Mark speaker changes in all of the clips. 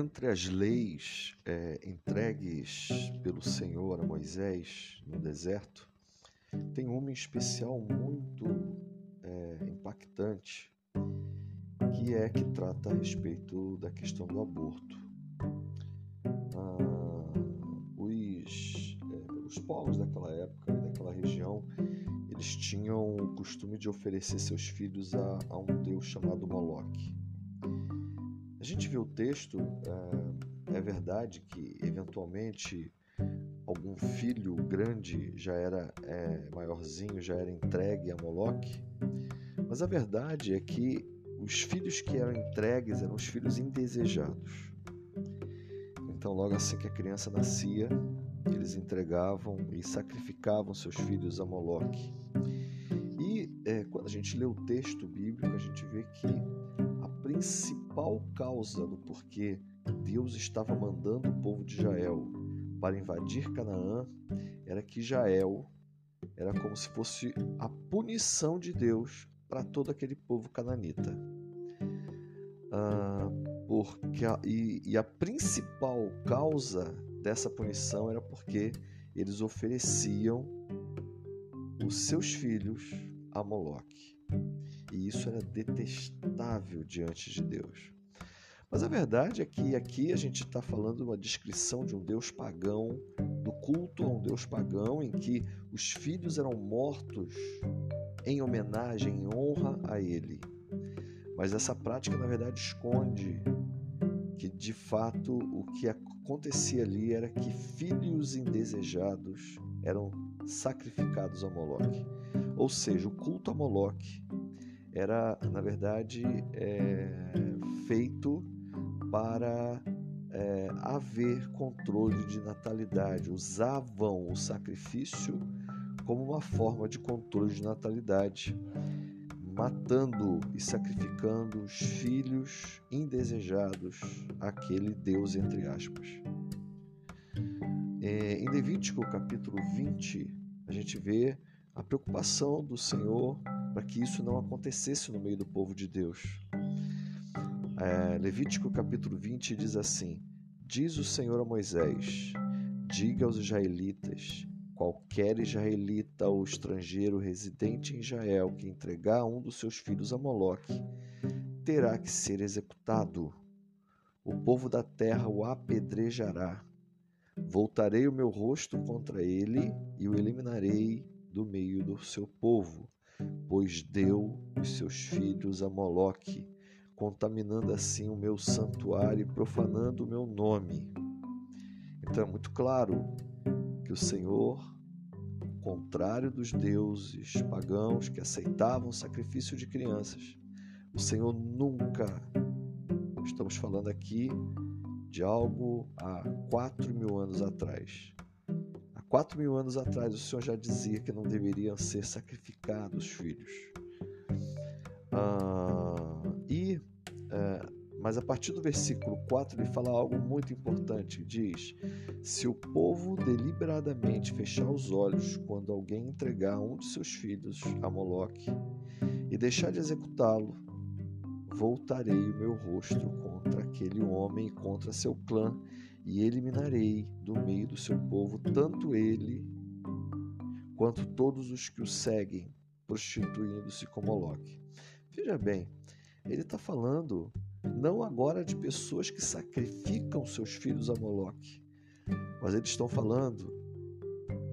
Speaker 1: entre as leis é, entregues pelo Senhor a Moisés no deserto, tem uma em especial muito é, impactante, que é que trata a respeito da questão do aborto. Ah, os, é, os povos daquela época daquela região eles tinham o costume de oferecer seus filhos a, a um deus chamado Moloque. A gente vê o texto, é, é verdade que eventualmente algum filho grande já era é, maiorzinho, já era entregue a Moloque, mas a verdade é que os filhos que eram entregues eram os filhos indesejados. Então, logo assim que a criança nascia, eles entregavam e sacrificavam seus filhos a Moloque. E é, quando a gente lê o texto bíblico, a gente vê que a principal causa do porquê Deus estava mandando o povo de Israel para invadir Canaã era que Israel era como se fosse a punição de Deus para todo aquele povo cananita. Ah, porque a, e, e a principal causa dessa punição era porque eles ofereciam os seus filhos a Moloque. Isso era detestável diante de Deus. Mas a verdade é que aqui a gente está falando de uma descrição de um Deus pagão, do culto a um Deus pagão, em que os filhos eram mortos em homenagem, em honra a ele. Mas essa prática, na verdade, esconde que de fato o que acontecia ali era que filhos indesejados eram sacrificados a Moloque. Ou seja, o culto a Moloque era, na verdade, é, feito para é, haver controle de natalidade. Usavam o sacrifício como uma forma de controle de natalidade, matando e sacrificando os filhos indesejados àquele Deus, entre aspas. É, em Levítico capítulo 20, a gente vê a preocupação do Senhor para que isso não acontecesse no meio do povo de Deus. É, Levítico capítulo 20 diz assim: Diz o Senhor a Moisés: Diga aos israelitas: qualquer israelita ou estrangeiro residente em Israel que entregar um dos seus filhos a Moloque terá que ser executado. O povo da terra o apedrejará. Voltarei o meu rosto contra ele e o eliminarei do meio do seu povo, pois deu os seus filhos a Moloque contaminando assim o meu santuário e profanando o meu nome. Então é muito claro que o Senhor, ao contrário dos deuses pagãos que aceitavam o sacrifício de crianças, o Senhor nunca, estamos falando aqui de algo há quatro mil anos atrás. Quatro mil anos atrás, o Senhor já dizia que não deveriam ser sacrificados filhos. Ah, e é, mas a partir do versículo 4 ele fala algo muito importante. Diz: Se o povo deliberadamente fechar os olhos quando alguém entregar um de seus filhos a Moloque e deixar de executá-lo, voltarei o meu rosto contra aquele homem e contra seu clã e eliminarei do meio do seu povo tanto ele quanto todos os que o seguem, prostituindo-se com Moloque. Veja bem, ele está falando não agora de pessoas que sacrificam seus filhos a Moloque, mas eles estão falando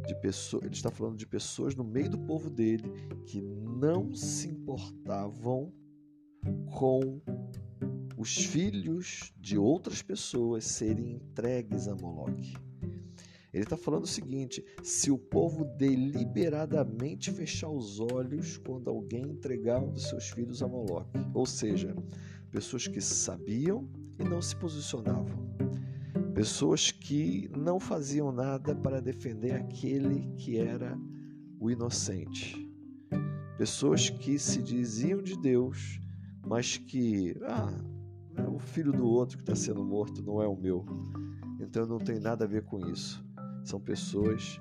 Speaker 1: de pessoas, ele está falando de pessoas no meio do povo dele que não se importavam com os filhos de outras pessoas serem entregues a Moloque. Ele está falando o seguinte: se o povo deliberadamente fechar os olhos quando alguém entregar um dos seus filhos a Moloque, ou seja, pessoas que sabiam e não se posicionavam, pessoas que não faziam nada para defender aquele que era o inocente, pessoas que se diziam de Deus, mas que, ah, é o filho do outro que está sendo morto não é o meu, então não tem nada a ver com isso. São pessoas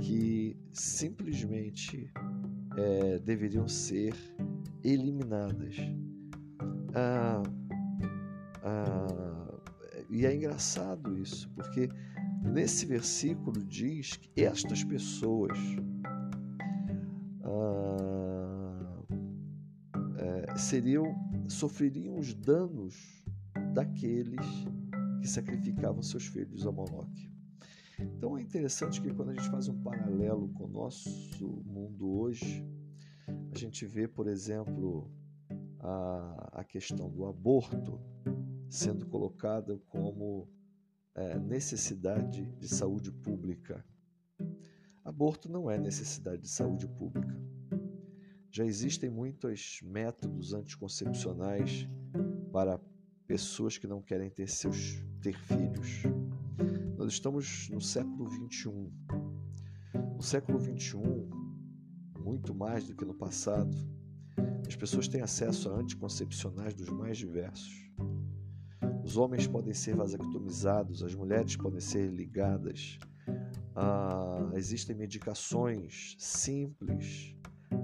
Speaker 1: que simplesmente é, deveriam ser eliminadas. Ah, ah, e é engraçado isso, porque nesse versículo diz que estas pessoas ah, é, seriam sofreriam os danos daqueles que sacrificavam seus filhos a Moloque. Então é interessante que quando a gente faz um paralelo com o nosso mundo hoje, a gente vê, por exemplo, a, a questão do aborto sendo colocada como é, necessidade de saúde pública. Aborto não é necessidade de saúde pública. Já existem muitos métodos anticoncepcionais para pessoas que não querem ter seus ter filhos. Nós estamos no século 21. No século 21, muito mais do que no passado, as pessoas têm acesso a anticoncepcionais dos mais diversos. Os homens podem ser vasectomizados, as mulheres podem ser ligadas. Ah, existem medicações simples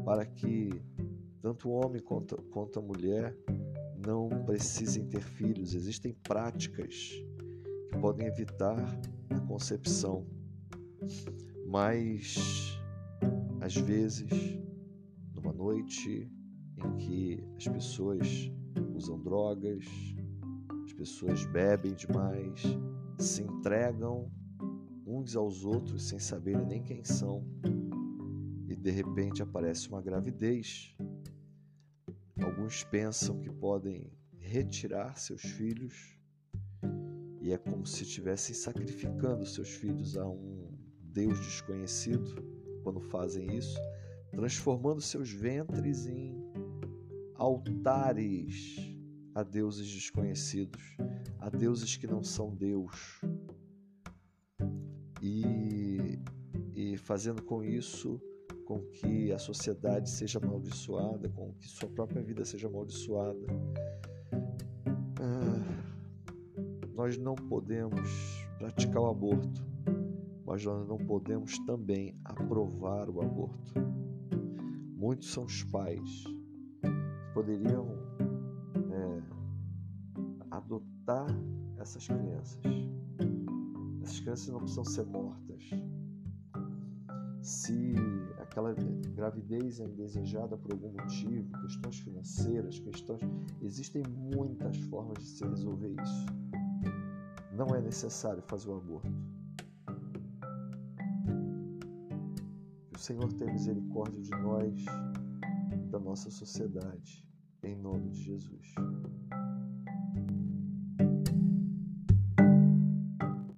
Speaker 1: para que tanto o homem quanto, quanto a mulher não precisem ter filhos. Existem práticas que podem evitar a concepção, mas às vezes, numa noite em que as pessoas usam drogas, as pessoas bebem demais, se entregam uns aos outros sem saberem nem quem são, de repente aparece uma gravidez. Alguns pensam que podem retirar seus filhos e é como se estivessem sacrificando seus filhos a um Deus desconhecido quando fazem isso, transformando seus ventres em altares a deuses desconhecidos, a deuses que não são Deus. E, e fazendo com isso com que a sociedade seja amaldiçoada, com que sua própria vida seja amaldiçoada. Ah, nós não podemos praticar o aborto, mas nós não podemos também aprovar o aborto. Muitos são os pais que poderiam é, adotar essas crianças. Essas crianças não precisam ser mortas. Se aquela gravidez é indesejada por algum motivo, questões financeiras, questões. Existem muitas formas de se resolver isso. Não é necessário fazer o aborto. Que o Senhor tenha misericórdia de nós, da nossa sociedade, em nome de Jesus.